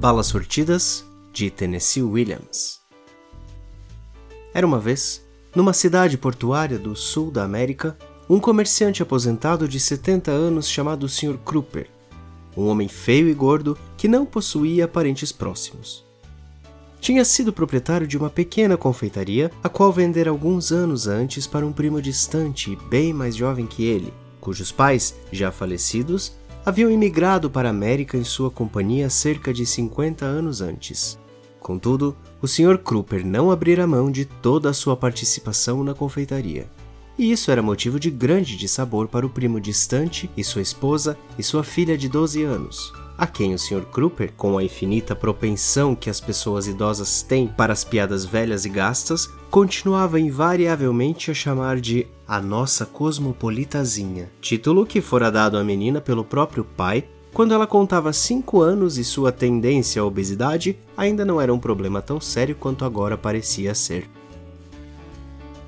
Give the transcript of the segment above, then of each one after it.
Balas Sortidas, de Tennessee Williams. Era uma vez, numa cidade portuária do sul da América, um comerciante aposentado de 70 anos chamado Sr. Kruper, um homem feio e gordo que não possuía parentes próximos. Tinha sido proprietário de uma pequena confeitaria, a qual vendera alguns anos antes para um primo distante e bem mais jovem que ele, cujos pais, já falecidos, haviam imigrado para a América em sua companhia cerca de 50 anos antes. Contudo, o Sr. Kruper não abrira mão de toda a sua participação na confeitaria. E isso era motivo de grande dissabor para o primo distante e sua esposa e sua filha de 12 anos, a quem o Sr. Kruper, com a infinita propensão que as pessoas idosas têm para as piadas velhas e gastas, continuava invariavelmente a chamar de a nossa cosmopolitazinha, título que fora dado à menina pelo próprio pai quando ela contava 5 anos e sua tendência à obesidade ainda não era um problema tão sério quanto agora parecia ser.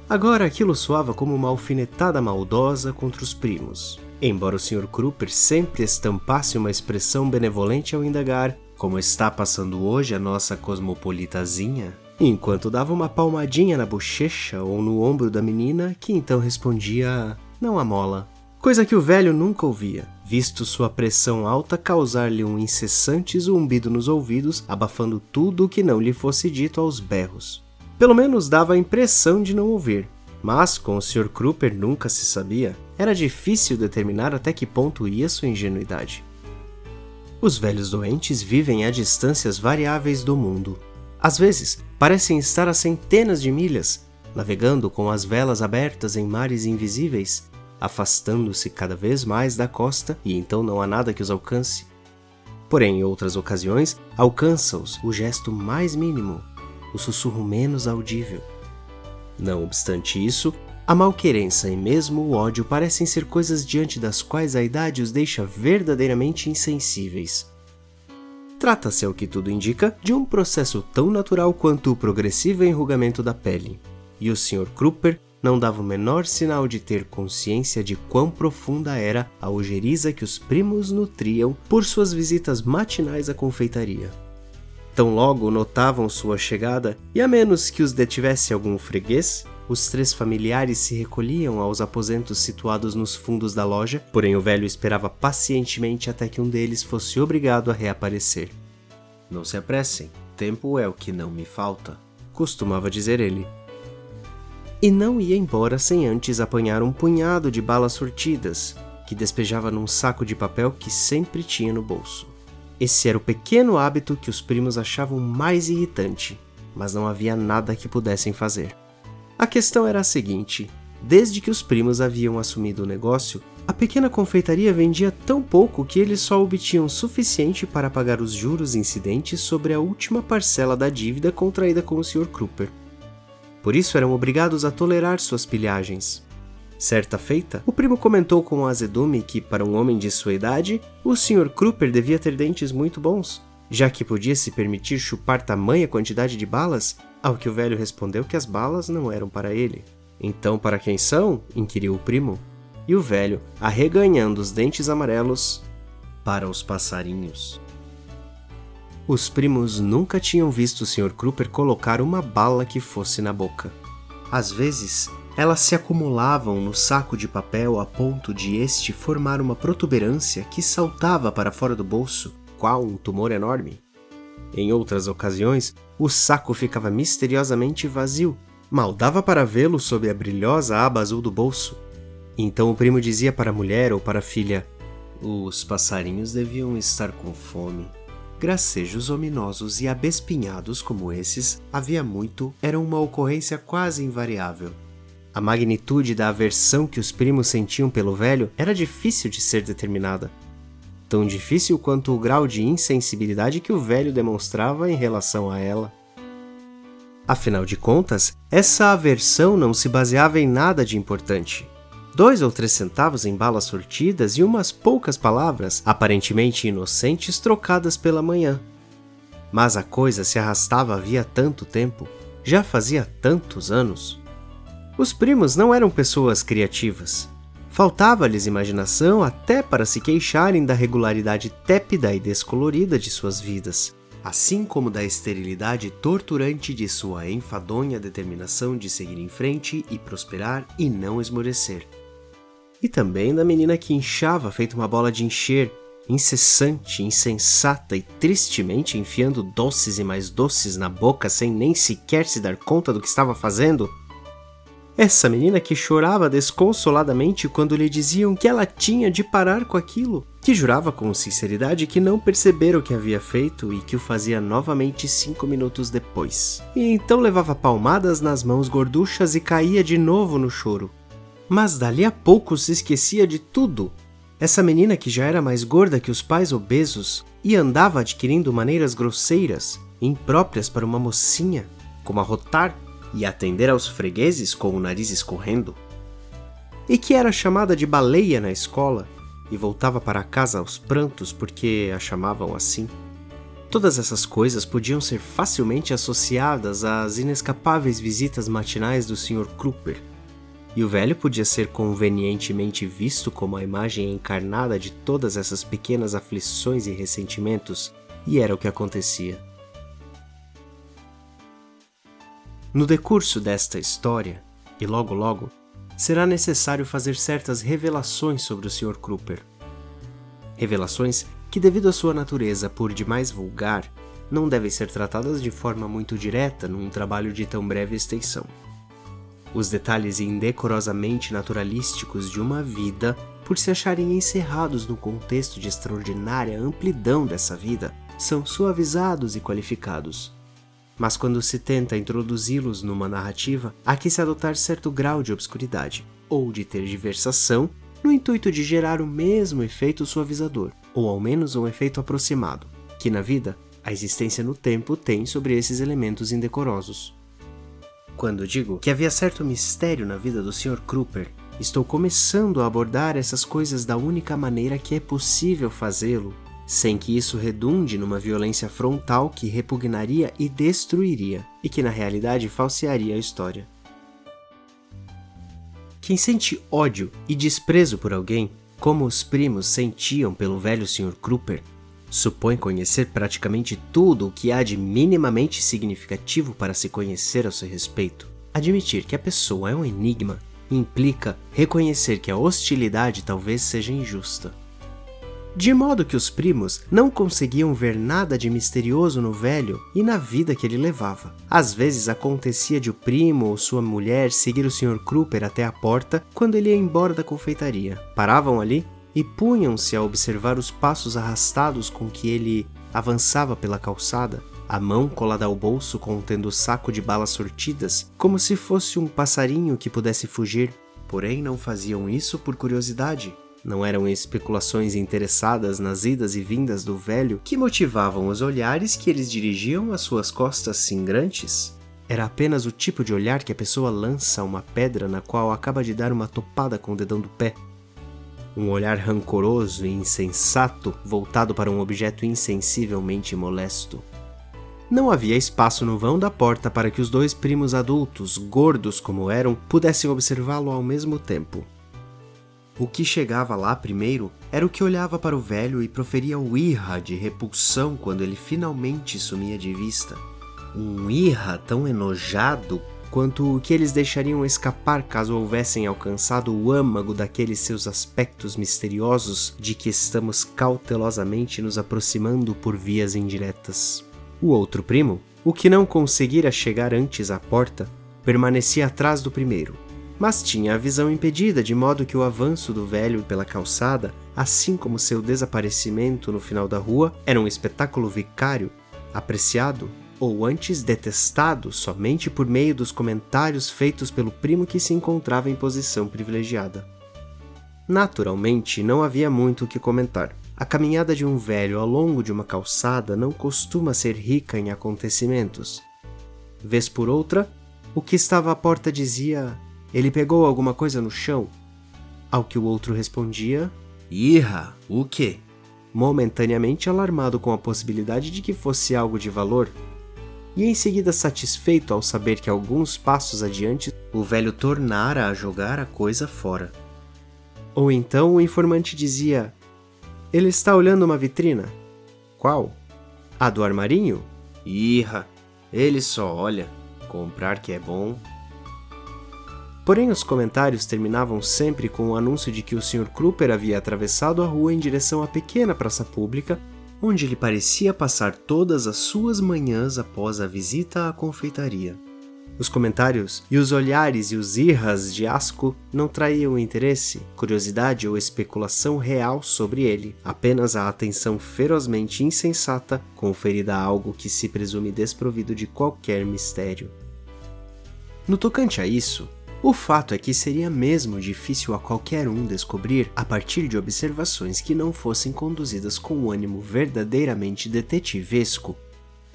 Agora aquilo soava como uma alfinetada maldosa contra os primos. Embora o Sr. Kruper sempre estampasse uma expressão benevolente ao indagar como está passando hoje a nossa cosmopolitazinha, enquanto dava uma palmadinha na bochecha ou no ombro da menina, que então respondia: Não amola. Coisa que o velho nunca ouvia, visto sua pressão alta causar-lhe um incessante zumbido nos ouvidos, abafando tudo o que não lhe fosse dito aos berros. Pelo menos dava a impressão de não ouvir, mas com o Sr. Kruper nunca se sabia, era difícil determinar até que ponto ia sua ingenuidade. Os velhos doentes vivem a distâncias variáveis do mundo. Às vezes, parecem estar a centenas de milhas, navegando com as velas abertas em mares invisíveis, afastando-se cada vez mais da costa e então não há nada que os alcance. Porém, em outras ocasiões, alcança-os o gesto mais mínimo, o sussurro menos audível. Não obstante isso, a malquerença e mesmo o ódio parecem ser coisas diante das quais a idade os deixa verdadeiramente insensíveis. Trata-se, ao que tudo indica, de um processo tão natural quanto o progressivo enrugamento da pele, e o Sr. Kruper não dava o menor sinal de ter consciência de quão profunda era a ojeriza que os primos nutriam por suas visitas matinais à confeitaria. Tão logo notavam sua chegada, e a menos que os detivesse algum freguês, os três familiares se recolhiam aos aposentos situados nos fundos da loja, porém o velho esperava pacientemente até que um deles fosse obrigado a reaparecer. Não se apressem, tempo é o que não me falta, costumava dizer ele e não ia embora sem antes apanhar um punhado de balas sortidas, que despejava num saco de papel que sempre tinha no bolso. Esse era o pequeno hábito que os primos achavam mais irritante, mas não havia nada que pudessem fazer. A questão era a seguinte: desde que os primos haviam assumido o negócio, a pequena confeitaria vendia tão pouco que eles só obtinham suficiente para pagar os juros incidentes sobre a última parcela da dívida contraída com o Sr. Kruper. Por isso eram obrigados a tolerar suas pilhagens. Certa feita, o primo comentou com azedume que, para um homem de sua idade, o Sr. Kruper devia ter dentes muito bons, já que podia se permitir chupar tamanha quantidade de balas, ao que o velho respondeu que as balas não eram para ele. Então, para quem são? inquiriu o primo. E o velho, arreganhando os dentes amarelos, para os passarinhos. Os primos nunca tinham visto o Sr. Kruper colocar uma bala que fosse na boca. Às vezes, elas se acumulavam no saco de papel a ponto de este formar uma protuberância que saltava para fora do bolso, qual um tumor enorme. Em outras ocasiões, o saco ficava misteriosamente vazio, mal dava para vê-lo sob a brilhosa aba azul do bolso. Então o primo dizia para a mulher ou para a filha: Os passarinhos deviam estar com fome. Gracejos ominosos e abespinhados como esses, havia muito, eram uma ocorrência quase invariável. A magnitude da aversão que os primos sentiam pelo velho era difícil de ser determinada. Tão difícil quanto o grau de insensibilidade que o velho demonstrava em relação a ela. Afinal de contas, essa aversão não se baseava em nada de importante dois ou três centavos em balas sortidas e umas poucas palavras, aparentemente inocentes, trocadas pela manhã. Mas a coisa se arrastava havia tanto tempo, já fazia tantos anos. Os primos não eram pessoas criativas. Faltava-lhes imaginação até para se queixarem da regularidade tépida e descolorida de suas vidas. assim como da esterilidade torturante de sua enfadonha determinação de seguir em frente e prosperar e não esmorecer. E também da menina que inchava feito uma bola de encher, incessante, insensata e tristemente enfiando doces e mais doces na boca sem nem sequer se dar conta do que estava fazendo. Essa menina que chorava desconsoladamente quando lhe diziam que ela tinha de parar com aquilo, que jurava com sinceridade que não percebera o que havia feito e que o fazia novamente cinco minutos depois. E então levava palmadas nas mãos gorduchas e caía de novo no choro. Mas dali a pouco se esquecia de tudo essa menina, que já era mais gorda que os pais obesos e andava adquirindo maneiras grosseiras, impróprias para uma mocinha, como arrotar e atender aos fregueses com o nariz escorrendo, e que era chamada de baleia na escola e voltava para casa aos prantos porque a chamavam assim. Todas essas coisas podiam ser facilmente associadas às inescapáveis visitas matinais do Sr. Kruper e o velho podia ser convenientemente visto como a imagem encarnada de todas essas pequenas aflições e ressentimentos, e era o que acontecia. No decurso desta história, e logo logo, será necessário fazer certas revelações sobre o Sr. Kruper. Revelações que, devido à sua natureza por demais vulgar, não devem ser tratadas de forma muito direta num trabalho de tão breve extensão. Os detalhes indecorosamente naturalísticos de uma vida, por se acharem encerrados no contexto de extraordinária amplidão dessa vida, são suavizados e qualificados. Mas quando se tenta introduzi-los numa narrativa, há que se adotar certo grau de obscuridade, ou de tergiversação, no intuito de gerar o mesmo efeito suavizador, ou ao menos um efeito aproximado, que na vida a existência no tempo tem sobre esses elementos indecorosos. Quando digo que havia certo mistério na vida do Sr. Kruper, estou começando a abordar essas coisas da única maneira que é possível fazê-lo, sem que isso redunde numa violência frontal que repugnaria e destruiria, e que na realidade falsearia a história. Quem sente ódio e desprezo por alguém, como os primos sentiam pelo velho Sr. Kruper, supõe conhecer praticamente tudo o que há de minimamente significativo para se conhecer ao seu respeito. Admitir que a pessoa é um enigma implica reconhecer que a hostilidade talvez seja injusta. De modo que os primos não conseguiam ver nada de misterioso no velho e na vida que ele levava. Às vezes acontecia de o primo ou sua mulher seguir o Sr. Kruper até a porta quando ele ia embora da confeitaria. Paravam ali e punham-se a observar os passos arrastados com que ele avançava pela calçada, a mão colada ao bolso contendo o saco de balas sortidas, como se fosse um passarinho que pudesse fugir. Porém, não faziam isso por curiosidade. Não eram especulações interessadas nas idas e vindas do velho que motivavam os olhares que eles dirigiam às suas costas singrantes. Era apenas o tipo de olhar que a pessoa lança a uma pedra na qual acaba de dar uma topada com o dedão do pé um olhar rancoroso e insensato voltado para um objeto insensivelmente molesto. Não havia espaço no vão da porta para que os dois primos adultos, gordos como eram, pudessem observá-lo ao mesmo tempo. O que chegava lá primeiro era o que olhava para o velho e proferia o irra de repulsão quando ele finalmente sumia de vista. Um irra tão enojado quanto o que eles deixariam escapar caso houvessem alcançado o âmago daqueles seus aspectos misteriosos de que estamos cautelosamente nos aproximando por vias indiretas. O outro primo, o que não conseguira chegar antes à porta, permanecia atrás do primeiro, mas tinha a visão impedida de modo que o avanço do velho pela calçada, assim como seu desaparecimento no final da rua, era um espetáculo vicário, apreciado ou antes detestado somente por meio dos comentários feitos pelo primo que se encontrava em posição privilegiada. Naturalmente, não havia muito o que comentar. A caminhada de um velho ao longo de uma calçada não costuma ser rica em acontecimentos. Vez por outra, o que estava à porta dizia: Ele pegou alguma coisa no chão? Ao que o outro respondia: Irra, o quê? Momentaneamente alarmado com a possibilidade de que fosse algo de valor, e em seguida satisfeito ao saber que alguns passos adiante o velho tornara a jogar a coisa fora. Ou então o informante dizia: Ele está olhando uma vitrina. Qual? A do armarinho? Irra, ele só olha. Comprar que é bom. Porém, os comentários terminavam sempre com o anúncio de que o Sr. Kruper havia atravessado a rua em direção à pequena praça pública, onde ele parecia passar todas as suas manhãs após a visita à confeitaria. Os comentários e os olhares e os irras de asco não traíam interesse, curiosidade ou especulação real sobre ele, apenas a atenção ferozmente insensata conferida a algo que se presume desprovido de qualquer mistério. No tocante a isso, o fato é que seria mesmo difícil a qualquer um descobrir, a partir de observações que não fossem conduzidas com um ânimo verdadeiramente detetivesco,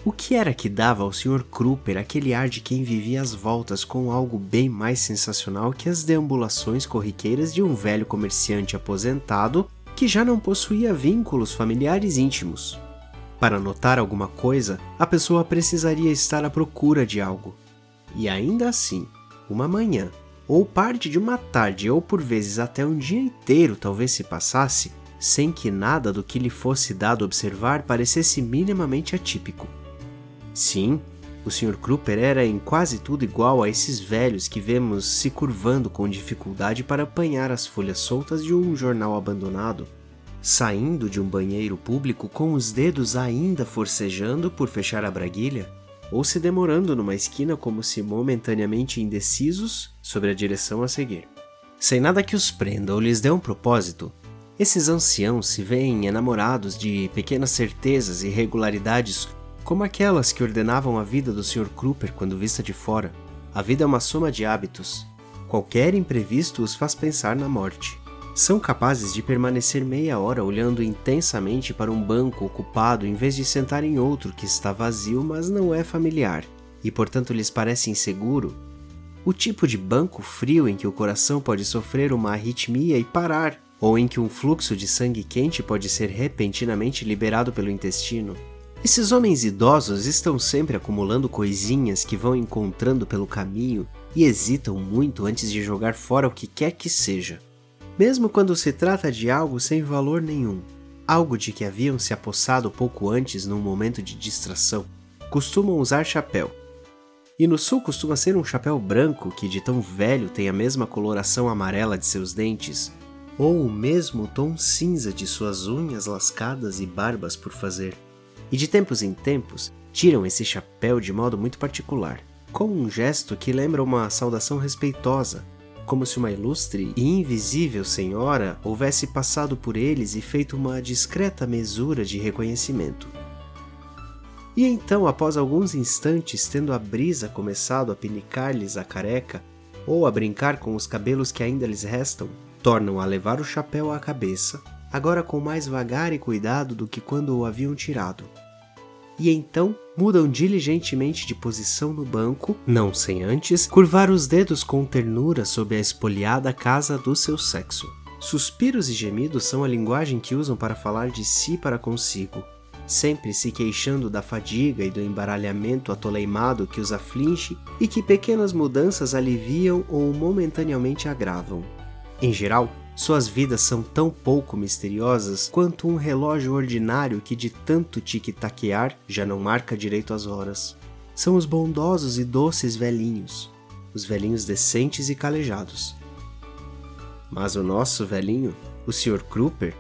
o que era que dava ao Sr. Kruper aquele ar de quem vivia às voltas com algo bem mais sensacional que as deambulações corriqueiras de um velho comerciante aposentado que já não possuía vínculos familiares íntimos? Para notar alguma coisa, a pessoa precisaria estar à procura de algo. E ainda assim, uma manhã, ou parte de uma tarde, ou por vezes até um dia inteiro talvez se passasse, sem que nada do que lhe fosse dado observar parecesse minimamente atípico. Sim, o Sr. Kruper era em quase tudo igual a esses velhos que vemos se curvando com dificuldade para apanhar as folhas soltas de um jornal abandonado, saindo de um banheiro público com os dedos ainda forcejando por fechar a braguilha, ou se demorando numa esquina como se momentaneamente indecisos sobre a direção a seguir. Sem nada que os prenda ou lhes dê um propósito, esses anciãos se veem enamorados de pequenas certezas e regularidades como aquelas que ordenavam a vida do Sr. Kruper quando vista de fora. A vida é uma soma de hábitos. Qualquer imprevisto os faz pensar na morte. São capazes de permanecer meia hora olhando intensamente para um banco ocupado em vez de sentar em outro que está vazio, mas não é familiar, e portanto lhes parece inseguro. O tipo de banco frio em que o coração pode sofrer uma arritmia e parar, ou em que um fluxo de sangue quente pode ser repentinamente liberado pelo intestino. Esses homens idosos estão sempre acumulando coisinhas que vão encontrando pelo caminho e hesitam muito antes de jogar fora o que quer que seja. Mesmo quando se trata de algo sem valor nenhum, algo de que haviam se apossado pouco antes num momento de distração, costumam usar chapéu. E no sul costuma ser um chapéu branco que de tão velho tem a mesma coloração amarela de seus dentes, ou o mesmo tom cinza de suas unhas lascadas e barbas por fazer e de tempos em tempos tiram esse chapéu de modo muito particular, com um gesto que lembra uma saudação respeitosa, como se uma ilustre e invisível senhora houvesse passado por eles e feito uma discreta mesura de reconhecimento. E então, após alguns instantes, tendo a brisa começado a pinicar-lhes a careca, ou a brincar com os cabelos que ainda lhes restam, tornam a levar o chapéu à cabeça agora com mais vagar e cuidado do que quando o haviam tirado. E então mudam diligentemente de posição no banco, não sem antes curvar os dedos com ternura sob a espoliada casa do seu sexo. Suspiros e gemidos são a linguagem que usam para falar de si para consigo, sempre se queixando da fadiga e do embaralhamento atoleimado que os aflige e que pequenas mudanças aliviam ou momentaneamente agravam. Em geral, suas vidas são tão pouco misteriosas quanto um relógio ordinário que de tanto tic-taquear já não marca direito as horas. São os bondosos e doces velhinhos, os velhinhos decentes e calejados. Mas o nosso velhinho, o Sr. Kruper,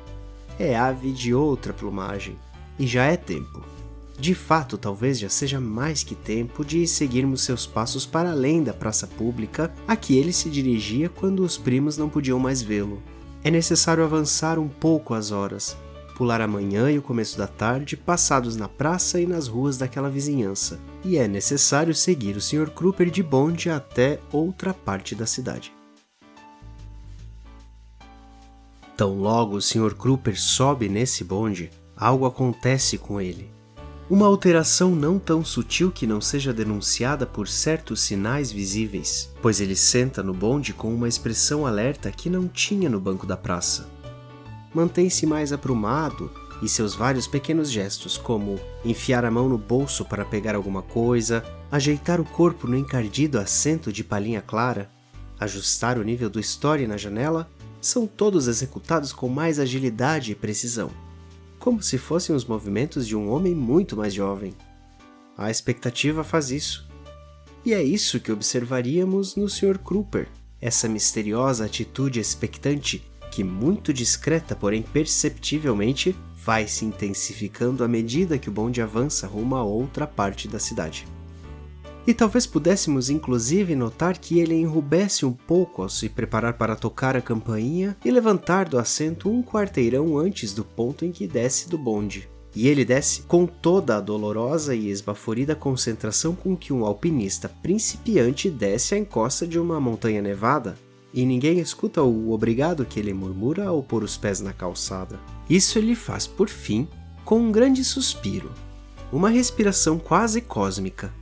é ave de outra plumagem, e já é tempo. De fato, talvez já seja mais que tempo de seguirmos seus passos para além da praça pública a que ele se dirigia quando os primos não podiam mais vê-lo. É necessário avançar um pouco as horas, pular a manhã e o começo da tarde passados na praça e nas ruas daquela vizinhança, e é necessário seguir o Sr. Kruper de bonde até outra parte da cidade. Tão logo o Sr. Kruper sobe nesse bonde, algo acontece com ele. Uma alteração não tão sutil que não seja denunciada por certos sinais visíveis, pois ele senta no bonde com uma expressão alerta que não tinha no banco da praça. Mantém-se mais aprumado e seus vários pequenos gestos, como enfiar a mão no bolso para pegar alguma coisa, ajeitar o corpo no encardido assento de palhinha clara, ajustar o nível do story na janela, são todos executados com mais agilidade e precisão. Como se fossem os movimentos de um homem muito mais jovem. A expectativa faz isso. E é isso que observaríamos no Sr. Kruper, essa misteriosa atitude expectante que, muito discreta, porém perceptivelmente, vai se intensificando à medida que o bonde avança rumo a outra parte da cidade. E talvez pudéssemos inclusive notar que ele enrubesce um pouco ao se preparar para tocar a campainha e levantar do assento um quarteirão antes do ponto em que desce do bonde. E ele desce com toda a dolorosa e esbaforida concentração com que um alpinista principiante desce a encosta de uma montanha nevada, e ninguém escuta o obrigado que ele murmura ao pôr os pés na calçada. Isso ele faz, por fim, com um grande suspiro, uma respiração quase cósmica,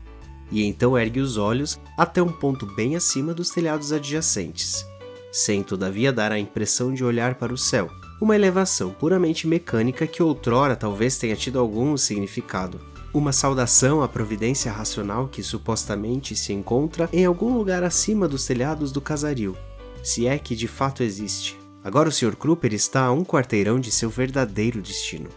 e então ergue os olhos até um ponto bem acima dos telhados adjacentes, sem todavia dar a impressão de olhar para o céu, uma elevação puramente mecânica que outrora talvez tenha tido algum significado. Uma saudação à providência racional que supostamente se encontra em algum lugar acima dos telhados do casario, se é que de fato existe. Agora o Sr. Kruper está a um quarteirão de seu verdadeiro destino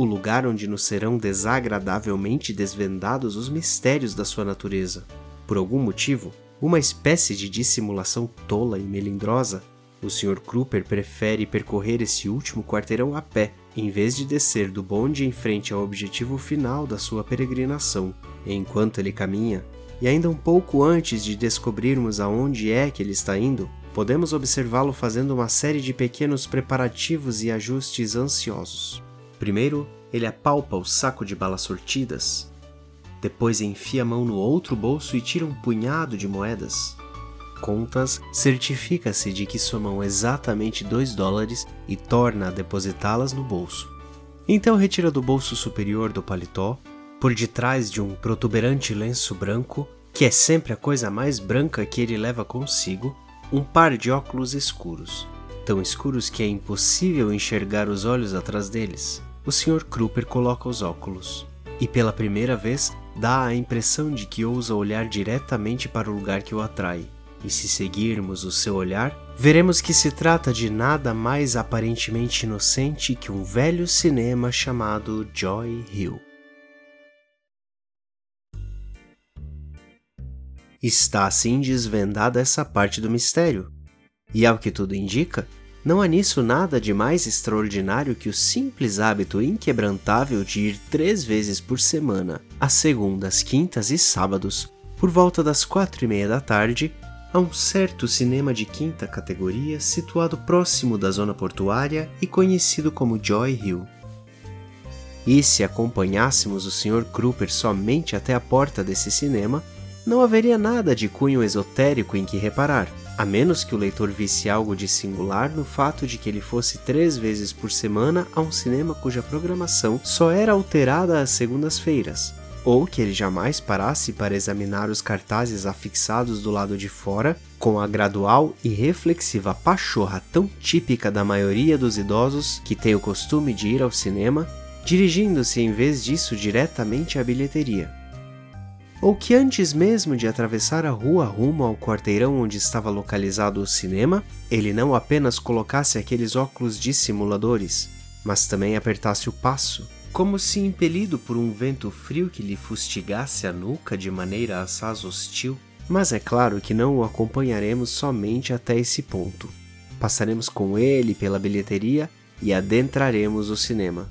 o lugar onde nos serão desagradavelmente desvendados os mistérios da sua natureza. Por algum motivo, uma espécie de dissimulação tola e melindrosa, o Sr. Kruper prefere percorrer esse último quarteirão a pé, em vez de descer do bonde em frente ao objetivo final da sua peregrinação. Enquanto ele caminha, e ainda um pouco antes de descobrirmos aonde é que ele está indo, podemos observá-lo fazendo uma série de pequenos preparativos e ajustes ansiosos. Primeiro, ele apalpa o saco de balas sortidas. Depois enfia a mão no outro bolso e tira um punhado de moedas. Contas, certifica-se de que somam exatamente 2 dólares e torna a depositá-las no bolso. Então retira do bolso superior do paletó, por detrás de um protuberante lenço branco, que é sempre a coisa mais branca que ele leva consigo, um par de óculos escuros, tão escuros que é impossível enxergar os olhos atrás deles o Sr. Kruper coloca os óculos e, pela primeira vez, dá a impressão de que ousa olhar diretamente para o lugar que o atrai. E se seguirmos o seu olhar, veremos que se trata de nada mais aparentemente inocente que um velho cinema chamado Joy Hill. Está assim desvendada essa parte do mistério. E ao que tudo indica, não há nisso nada de mais extraordinário que o simples hábito inquebrantável de ir três vezes por semana, às segundas, quintas e sábados, por volta das quatro e meia da tarde, a um certo cinema de quinta categoria situado próximo da zona portuária e conhecido como Joy Hill. E se acompanhássemos o Sr. Kruper somente até a porta desse cinema, não haveria nada de cunho esotérico em que reparar a menos que o leitor visse algo de singular no fato de que ele fosse três vezes por semana a um cinema cuja programação só era alterada às segundas-feiras, ou que ele jamais parasse para examinar os cartazes afixados do lado de fora com a gradual e reflexiva pachorra tão típica da maioria dos idosos que tem o costume de ir ao cinema, dirigindo-se em vez disso diretamente à bilheteria ou que antes mesmo de atravessar a rua rumo ao quarteirão onde estava localizado o cinema, ele não apenas colocasse aqueles óculos dissimuladores, mas também apertasse o passo, como se impelido por um vento frio que lhe fustigasse a nuca de maneira assaz hostil. Mas é claro que não o acompanharemos somente até esse ponto. Passaremos com ele pela bilheteria e adentraremos o cinema.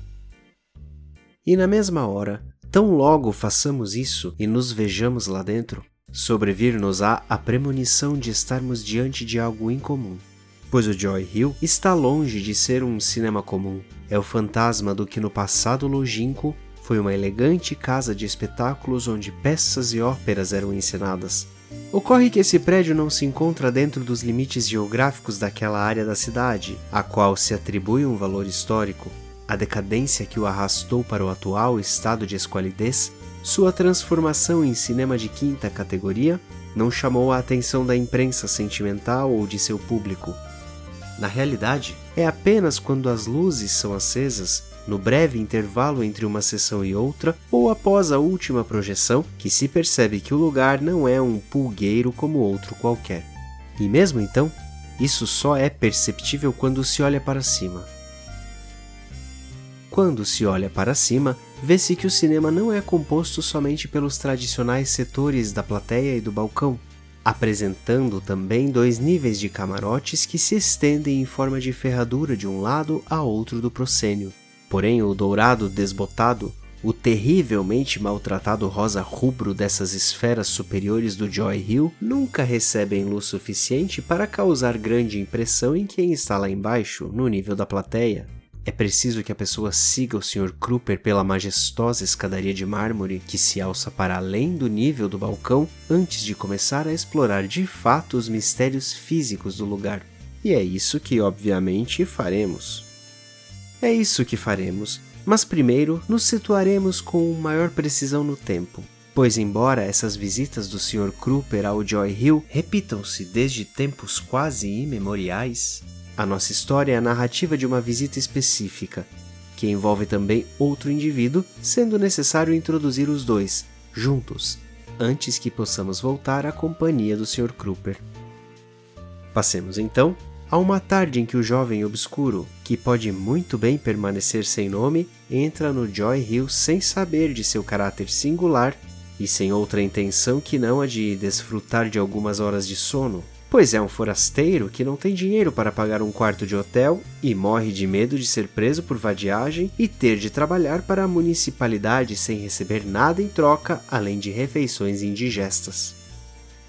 E na mesma hora, Tão logo façamos isso e nos vejamos lá dentro, sobrevir-nos-á a premonição de estarmos diante de algo incomum. Pois o Joy Hill está longe de ser um cinema comum. É o fantasma do que no passado longínquo foi uma elegante casa de espetáculos onde peças e óperas eram encenadas. Ocorre que esse prédio não se encontra dentro dos limites geográficos daquela área da cidade, a qual se atribui um valor histórico, a decadência que o arrastou para o atual estado de esqualidez, sua transformação em cinema de quinta categoria não chamou a atenção da imprensa sentimental ou de seu público. Na realidade, é apenas quando as luzes são acesas, no breve intervalo entre uma sessão e outra, ou após a última projeção, que se percebe que o lugar não é um pulgueiro como outro qualquer. E mesmo então, isso só é perceptível quando se olha para cima. Quando se olha para cima, vê-se que o cinema não é composto somente pelos tradicionais setores da plateia e do balcão, apresentando também dois níveis de camarotes que se estendem em forma de ferradura de um lado a outro do proscênio. Porém, o dourado desbotado, o terrivelmente maltratado rosa rubro dessas esferas superiores do Joy Hill nunca recebem luz suficiente para causar grande impressão em quem está lá embaixo, no nível da plateia. É preciso que a pessoa siga o Sr. Kruper pela majestosa escadaria de mármore que se alça para além do nível do balcão antes de começar a explorar de fato os mistérios físicos do lugar. E é isso que, obviamente, faremos. É isso que faremos, mas primeiro nos situaremos com maior precisão no tempo. Pois, embora essas visitas do Sr. Kruper ao Joy Hill repitam-se desde tempos quase imemoriais, a nossa história é a narrativa de uma visita específica, que envolve também outro indivíduo, sendo necessário introduzir os dois, juntos, antes que possamos voltar à companhia do Sr. Kruper. Passemos então a uma tarde em que o jovem obscuro, que pode muito bem permanecer sem nome, entra no Joy Hill sem saber de seu caráter singular e sem outra intenção que não a de desfrutar de algumas horas de sono pois é um forasteiro que não tem dinheiro para pagar um quarto de hotel e morre de medo de ser preso por vadiagem e ter de trabalhar para a municipalidade sem receber nada em troca além de refeições indigestas.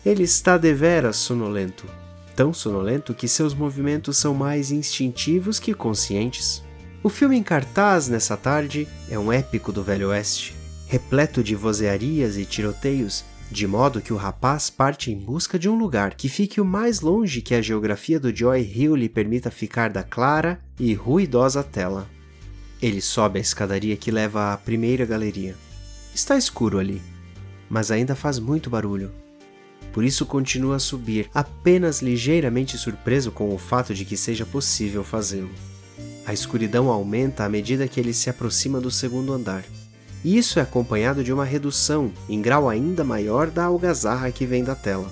Ele está deveras sonolento, tão sonolento que seus movimentos são mais instintivos que conscientes. O filme em cartaz nessa tarde é um épico do Velho Oeste, repleto de vozearias e tiroteios de modo que o rapaz parte em busca de um lugar que fique o mais longe que a geografia do Joy Hill lhe permita ficar da clara e ruidosa tela. Ele sobe a escadaria que leva à primeira galeria. Está escuro ali, mas ainda faz muito barulho. Por isso continua a subir, apenas ligeiramente surpreso com o fato de que seja possível fazê-lo. A escuridão aumenta à medida que ele se aproxima do segundo andar. Isso é acompanhado de uma redução, em grau ainda maior, da algazarra que vem da tela.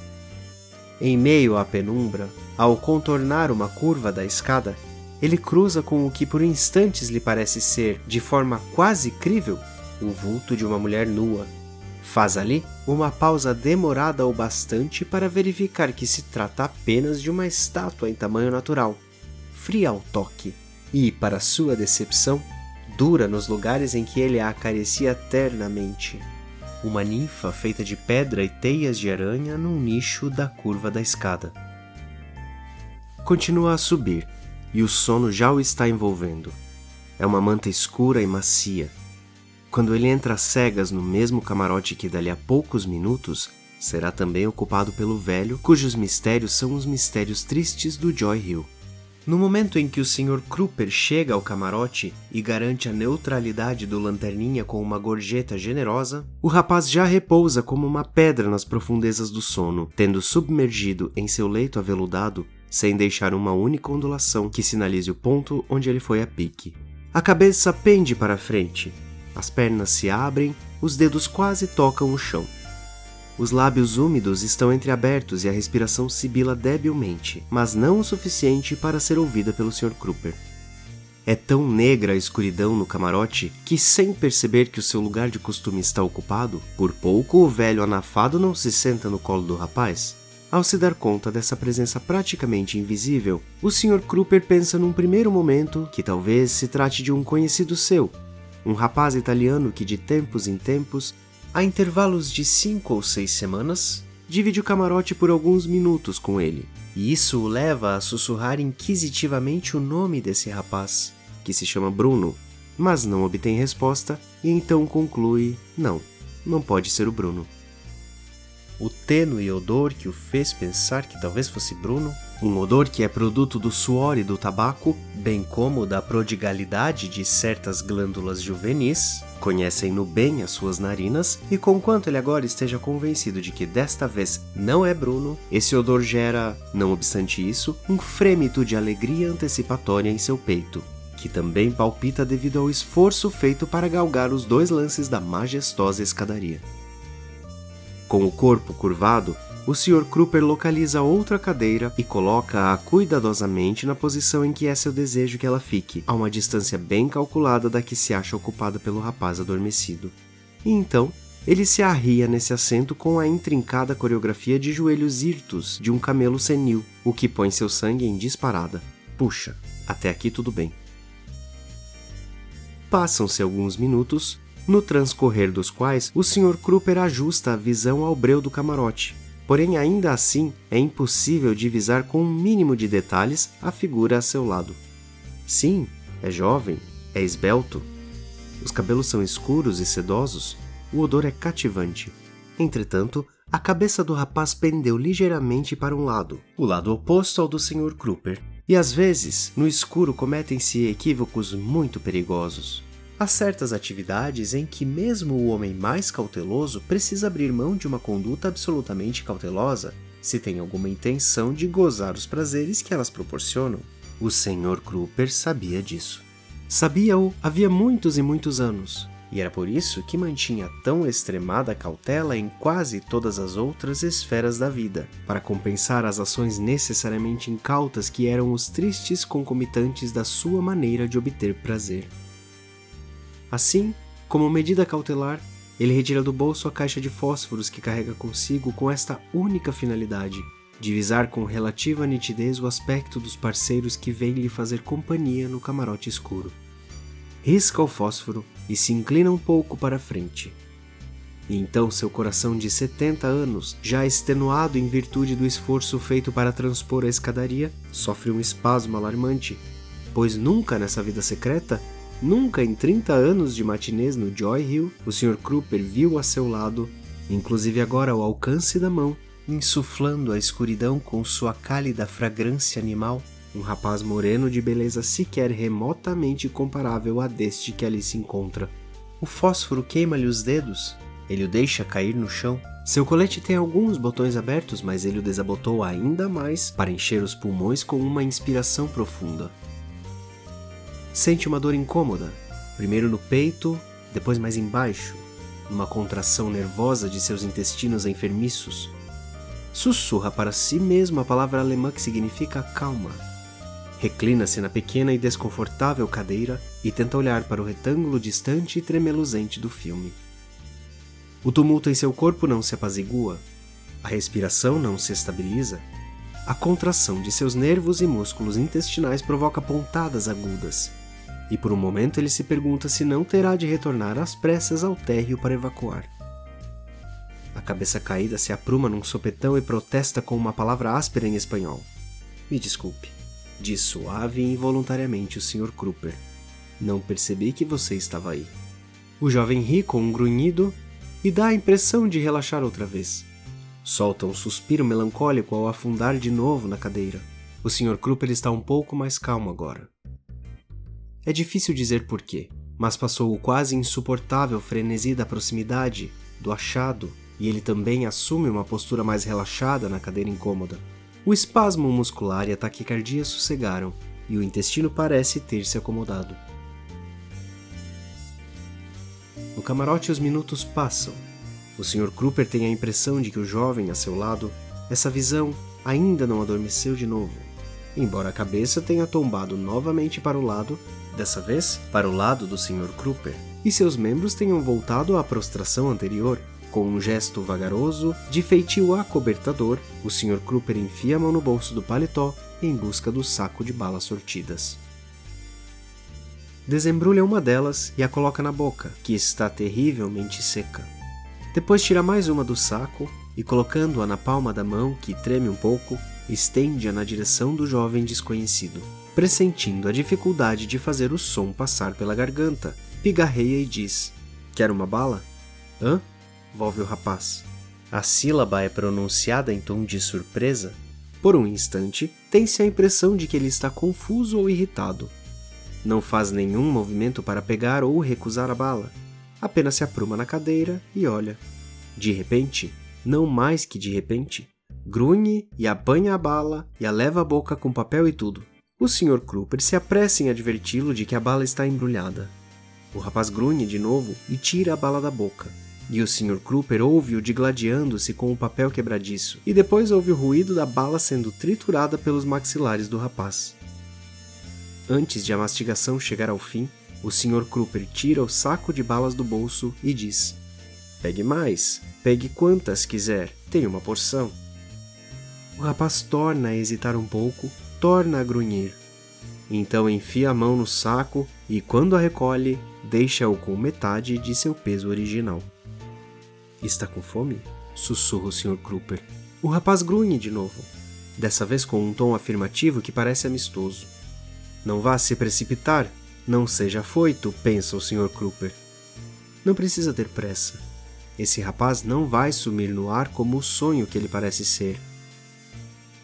Em meio à penumbra, ao contornar uma curva da escada, ele cruza com o que por instantes lhe parece ser, de forma quase crível, o vulto de uma mulher nua. Faz ali uma pausa demorada o bastante para verificar que se trata apenas de uma estátua em tamanho natural, fria ao toque, e, para sua decepção, dura nos lugares em que ele a acaricia ternamente. Uma ninfa feita de pedra e teias de aranha num nicho da curva da escada. Continua a subir, e o sono já o está envolvendo. É uma manta escura e macia. Quando ele entra cegas no mesmo camarote que dali a poucos minutos será também ocupado pelo velho, cujos mistérios são os mistérios tristes do Joy Hill. No momento em que o Sr. Kruper chega ao camarote e garante a neutralidade do lanterninha com uma gorjeta generosa, o rapaz já repousa como uma pedra nas profundezas do sono, tendo submergido em seu leito aveludado sem deixar uma única ondulação que sinalize o ponto onde ele foi a pique. A cabeça pende para frente, as pernas se abrem, os dedos quase tocam o chão. Os lábios úmidos estão entreabertos e a respiração sibila debilmente, mas não o suficiente para ser ouvida pelo Sr. Kruper. É tão negra a escuridão no camarote que, sem perceber que o seu lugar de costume está ocupado, por pouco o velho anafado não se senta no colo do rapaz. Ao se dar conta dessa presença praticamente invisível, o Sr. Kruper pensa num primeiro momento que talvez se trate de um conhecido seu, um rapaz italiano que de tempos em tempos a intervalos de cinco ou seis semanas, divide o camarote por alguns minutos com ele, e isso o leva a sussurrar inquisitivamente o nome desse rapaz, que se chama Bruno, mas não obtém resposta e então conclui: não, não pode ser o Bruno. O tênue odor que o fez pensar que talvez fosse Bruno um odor que é produto do suor e do tabaco, bem como da prodigalidade de certas glândulas juvenis, conhecem-no bem as suas narinas, e conquanto ele agora esteja convencido de que desta vez não é Bruno, esse odor gera, não obstante isso, um frêmito de alegria antecipatória em seu peito, que também palpita devido ao esforço feito para galgar os dois lances da majestosa escadaria. Com o corpo curvado, o Sr. Kruper localiza outra cadeira e coloca-a cuidadosamente na posição em que é seu desejo que ela fique, a uma distância bem calculada da que se acha ocupada pelo rapaz adormecido. E então, ele se arria nesse assento com a intrincada coreografia de joelhos hirtos de um camelo senil, o que põe seu sangue em disparada. Puxa, até aqui tudo bem. Passam-se alguns minutos, no transcorrer dos quais o Sr. Kruper ajusta a visão ao breu do camarote. Porém, ainda assim, é impossível divisar com um mínimo de detalhes a figura a seu lado. Sim, é jovem, é esbelto. Os cabelos são escuros e sedosos, o odor é cativante. Entretanto, a cabeça do rapaz pendeu ligeiramente para um lado, o lado oposto ao do Sr. Kruper, e às vezes, no escuro cometem-se equívocos muito perigosos. Há certas atividades em que mesmo o homem mais cauteloso precisa abrir mão de uma conduta absolutamente cautelosa se tem alguma intenção de gozar os prazeres que elas proporcionam. O Sr. Kruper sabia disso. Sabia-o havia muitos e muitos anos, e era por isso que mantinha tão extremada cautela em quase todas as outras esferas da vida, para compensar as ações necessariamente incautas que eram os tristes concomitantes da sua maneira de obter prazer. Assim, como medida cautelar, ele retira do bolso a caixa de fósforos que carrega consigo com esta única finalidade: divisar com relativa nitidez o aspecto dos parceiros que vêm lhe fazer companhia no camarote escuro. Risca o fósforo e se inclina um pouco para frente. E então seu coração de 70 anos, já extenuado em virtude do esforço feito para transpor a escadaria, sofre um espasmo alarmante, pois nunca nessa vida secreta, nunca em 30 anos de matinês no Joy Hill, o Sr. Kruper viu a seu lado, inclusive agora ao alcance da mão, insuflando a escuridão com sua cálida fragrância animal, um rapaz moreno de beleza sequer remotamente comparável a deste que ali se encontra. O fósforo queima-lhe os dedos, ele o deixa cair no chão. Seu colete tem alguns botões abertos, mas ele o desabotou ainda mais para encher os pulmões com uma inspiração profunda. Sente uma dor incômoda, primeiro no peito, depois mais embaixo, numa contração nervosa de seus intestinos enfermiços. Sussurra para si mesmo a palavra alemã que significa calma Reclina-se na pequena e desconfortável cadeira e tenta olhar para o retângulo distante e tremeluzente do filme. O tumulto em seu corpo não se apazigua, a respiração não se estabiliza, a contração de seus nervos e músculos intestinais provoca pontadas agudas, e por um momento ele se pergunta se não terá de retornar às pressas ao térreo para evacuar. A cabeça caída se apruma num sopetão e protesta com uma palavra áspera em espanhol. Me desculpe. Diz suave e involuntariamente o Sr. Kruper. Não percebi que você estava aí. O jovem ri com um grunhido e dá a impressão de relaxar outra vez. Solta um suspiro melancólico ao afundar de novo na cadeira. O Sr. Kruper está um pouco mais calmo agora. É difícil dizer porquê, mas passou o quase insuportável frenesi da proximidade, do achado, e ele também assume uma postura mais relaxada na cadeira incômoda. O espasmo muscular e a taquicardia sossegaram, e o intestino parece ter se acomodado. No camarote os minutos passam. O Sr. Kruper tem a impressão de que o jovem a seu lado, essa visão, ainda não adormeceu de novo, embora a cabeça tenha tombado novamente para o lado, dessa vez para o lado do Sr. Kruper, e seus membros tenham voltado à prostração anterior, com um gesto vagaroso, de feitio acobertador, o Sr. Kruper enfia a mão no bolso do paletó em busca do saco de balas sortidas. Desembrulha uma delas e a coloca na boca, que está terrivelmente seca. Depois tira mais uma do saco e, colocando-a na palma da mão, que treme um pouco, estende-a na direção do jovem desconhecido. Pressentindo a dificuldade de fazer o som passar pela garganta, pigarreia e diz: Quer uma bala? Hã? volve o rapaz. A sílaba é pronunciada em tom de surpresa. Por um instante, tem-se a impressão de que ele está confuso ou irritado. Não faz nenhum movimento para pegar ou recusar a bala. Apenas se apruma na cadeira e olha. De repente, não mais que de repente, grunhe e apanha a bala e a leva à boca com papel e tudo. O Sr. Kruper se apressa em adverti-lo de que a bala está embrulhada. O rapaz grunhe de novo e tira a bala da boca. e o Sr. Kruper ouve-o digladiando-se com o papel quebradiço, e depois ouve o ruído da bala sendo triturada pelos maxilares do rapaz. Antes de a mastigação chegar ao fim, o Sr. Kruper tira o saco de balas do bolso e diz: Pegue mais, pegue quantas quiser, tem uma porção. O rapaz torna a hesitar um pouco, torna a grunhir. Então enfia a mão no saco e, quando a recolhe, deixa-o com metade de seu peso original. Está com fome? sussurra o Sr. Kruper. O rapaz grunhe de novo, dessa vez com um tom afirmativo que parece amistoso. Não vá se precipitar, não seja foito, pensa o Sr. Kruper. Não precisa ter pressa. Esse rapaz não vai sumir no ar como o sonho que ele parece ser.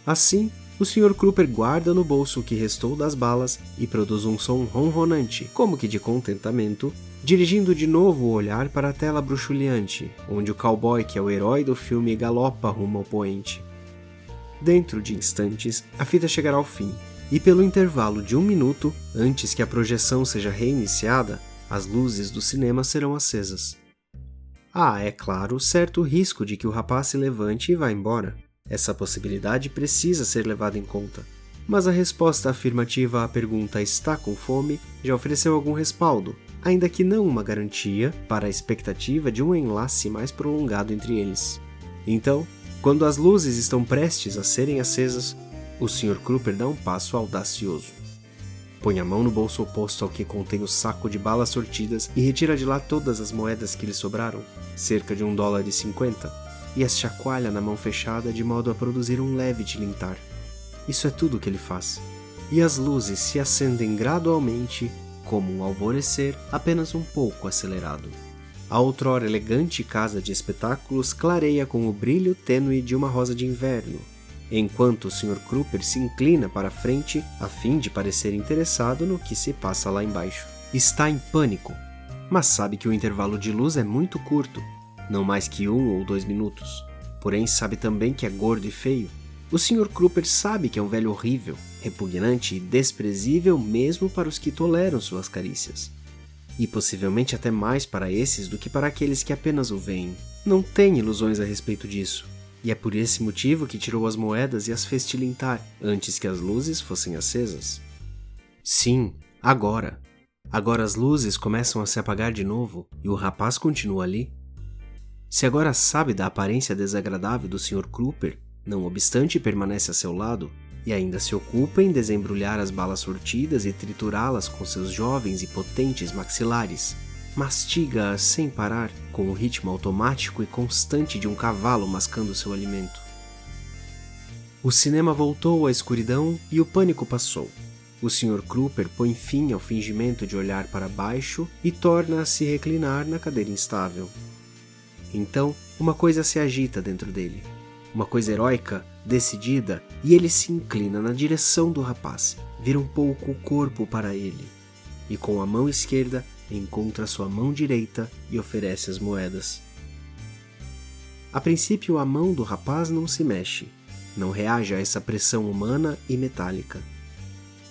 Assim, o Sr. Kruper guarda no bolso o que restou das balas e produz um som ronronante, como que de contentamento, dirigindo de novo o olhar para a tela bruxuleante, onde o cowboy, que é o herói do filme, galopa rumo ao poente. Dentro de instantes, a fita chegará ao fim, e pelo intervalo de um minuto, antes que a projeção seja reiniciada, as luzes do cinema serão acesas. Há, é claro, certo risco de que o rapaz se levante e vá embora. Essa possibilidade precisa ser levada em conta. Mas a resposta afirmativa à pergunta está com fome já ofereceu algum respaldo, ainda que não uma garantia para a expectativa de um enlace mais prolongado entre eles. Então, quando as luzes estão prestes a serem acesas, o Sr. Kruper dá um passo audacioso. Põe a mão no bolso oposto ao que contém o saco de balas sortidas e retira de lá todas as moedas que lhe sobraram, cerca de um dólar e cinquenta, e as chacoalha na mão fechada de modo a produzir um leve tilintar. Isso é tudo o que ele faz. E as luzes se acendem gradualmente como um alvorecer apenas um pouco acelerado. A outrora elegante casa de espetáculos clareia com o brilho tênue de uma rosa de inverno, enquanto o Sr. Kruper se inclina para frente a fim de parecer interessado no que se passa lá embaixo. Está em pânico, mas sabe que o intervalo de luz é muito curto, não mais que um ou dois minutos. Porém, sabe também que é gordo e feio. O Sr. Kruper sabe que é um velho horrível, repugnante e desprezível mesmo para os que toleram suas carícias. E possivelmente até mais para esses do que para aqueles que apenas o veem. Não tem ilusões a respeito disso. E é por esse motivo que tirou as moedas e as fez tilintar antes que as luzes fossem acesas. Sim, agora. Agora as luzes começam a se apagar de novo e o rapaz continua ali. Se agora sabe da aparência desagradável do Sr. Kruper, não obstante permanece a seu lado, e ainda se ocupa em desembrulhar as balas sortidas e triturá-las com seus jovens e potentes maxilares. Mastiga-as sem parar, com o ritmo automático e constante de um cavalo mascando seu alimento. O cinema voltou à escuridão e o pânico passou. O Sr. Kruper põe fim ao fingimento de olhar para baixo e torna a se reclinar na cadeira instável. Então, uma coisa se agita dentro dele uma coisa heróica, decidida, e ele se inclina na direção do rapaz, vira um pouco o corpo para ele, e com a mão esquerda encontra sua mão direita e oferece as moedas. A princípio, a mão do rapaz não se mexe, não reage a essa pressão humana e metálica.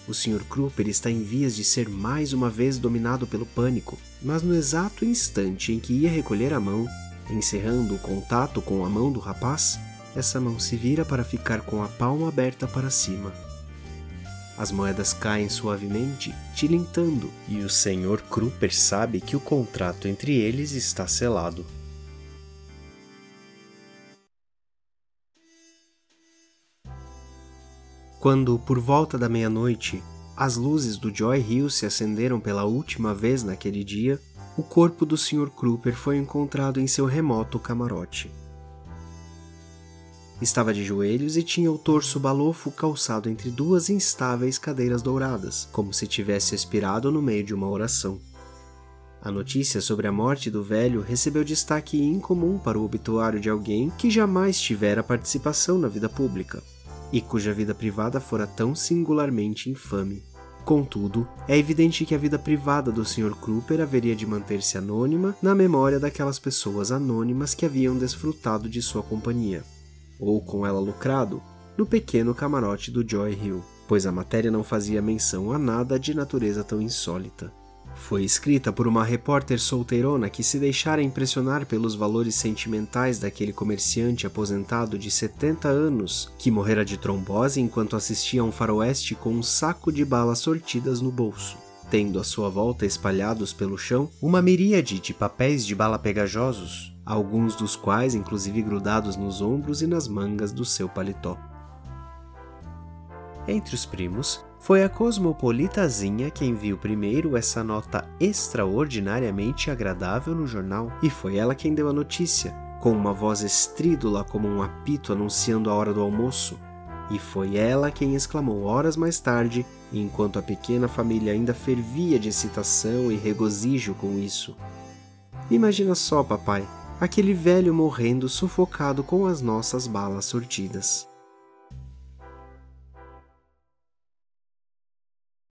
O Sr. Kruper está em vias de ser mais uma vez dominado pelo pânico, mas no exato instante em que ia recolher a mão, encerrando o contato com a mão do rapaz, essa mão se vira para ficar com a palma aberta para cima. As moedas caem suavemente, tilintando, e o Sr. Kru percebe que o contrato entre eles está selado. Quando, por volta da meia-noite, as luzes do Joy Hill se acenderam pela última vez naquele dia, o corpo do Sr. Kruper foi encontrado em seu remoto camarote. Estava de joelhos e tinha o torso balofo calçado entre duas instáveis cadeiras douradas, como se tivesse expirado no meio de uma oração. A notícia sobre a morte do velho recebeu destaque incomum para o obituário de alguém que jamais tivera participação na vida pública e cuja vida privada fora tão singularmente infame. Contudo, é evidente que a vida privada do Sr. Kruper haveria de manter-se anônima na memória daquelas pessoas anônimas que haviam desfrutado de sua companhia ou com ela lucrado, no pequeno camarote do Joy Hill, pois a matéria não fazia menção a nada de natureza tão insólita. Foi escrita por uma repórter solteirona que se deixara impressionar pelos valores sentimentais daquele comerciante aposentado de 70 anos que morrera de trombose enquanto assistia a um faroeste com um saco de balas sortidas no bolso tendo à sua volta espalhados pelo chão uma miríade de papéis de bala pegajosos, alguns dos quais inclusive grudados nos ombros e nas mangas do seu paletó. Entre os primos, foi a cosmopolitazinha quem viu primeiro essa nota extraordinariamente agradável no jornal, e foi ela quem deu a notícia, com uma voz estrídula como um apito anunciando a hora do almoço. E foi ela quem exclamou horas mais tarde, enquanto a pequena família ainda fervia de excitação e regozijo com isso. Imagina só, papai, aquele velho morrendo sufocado com as nossas balas sortidas.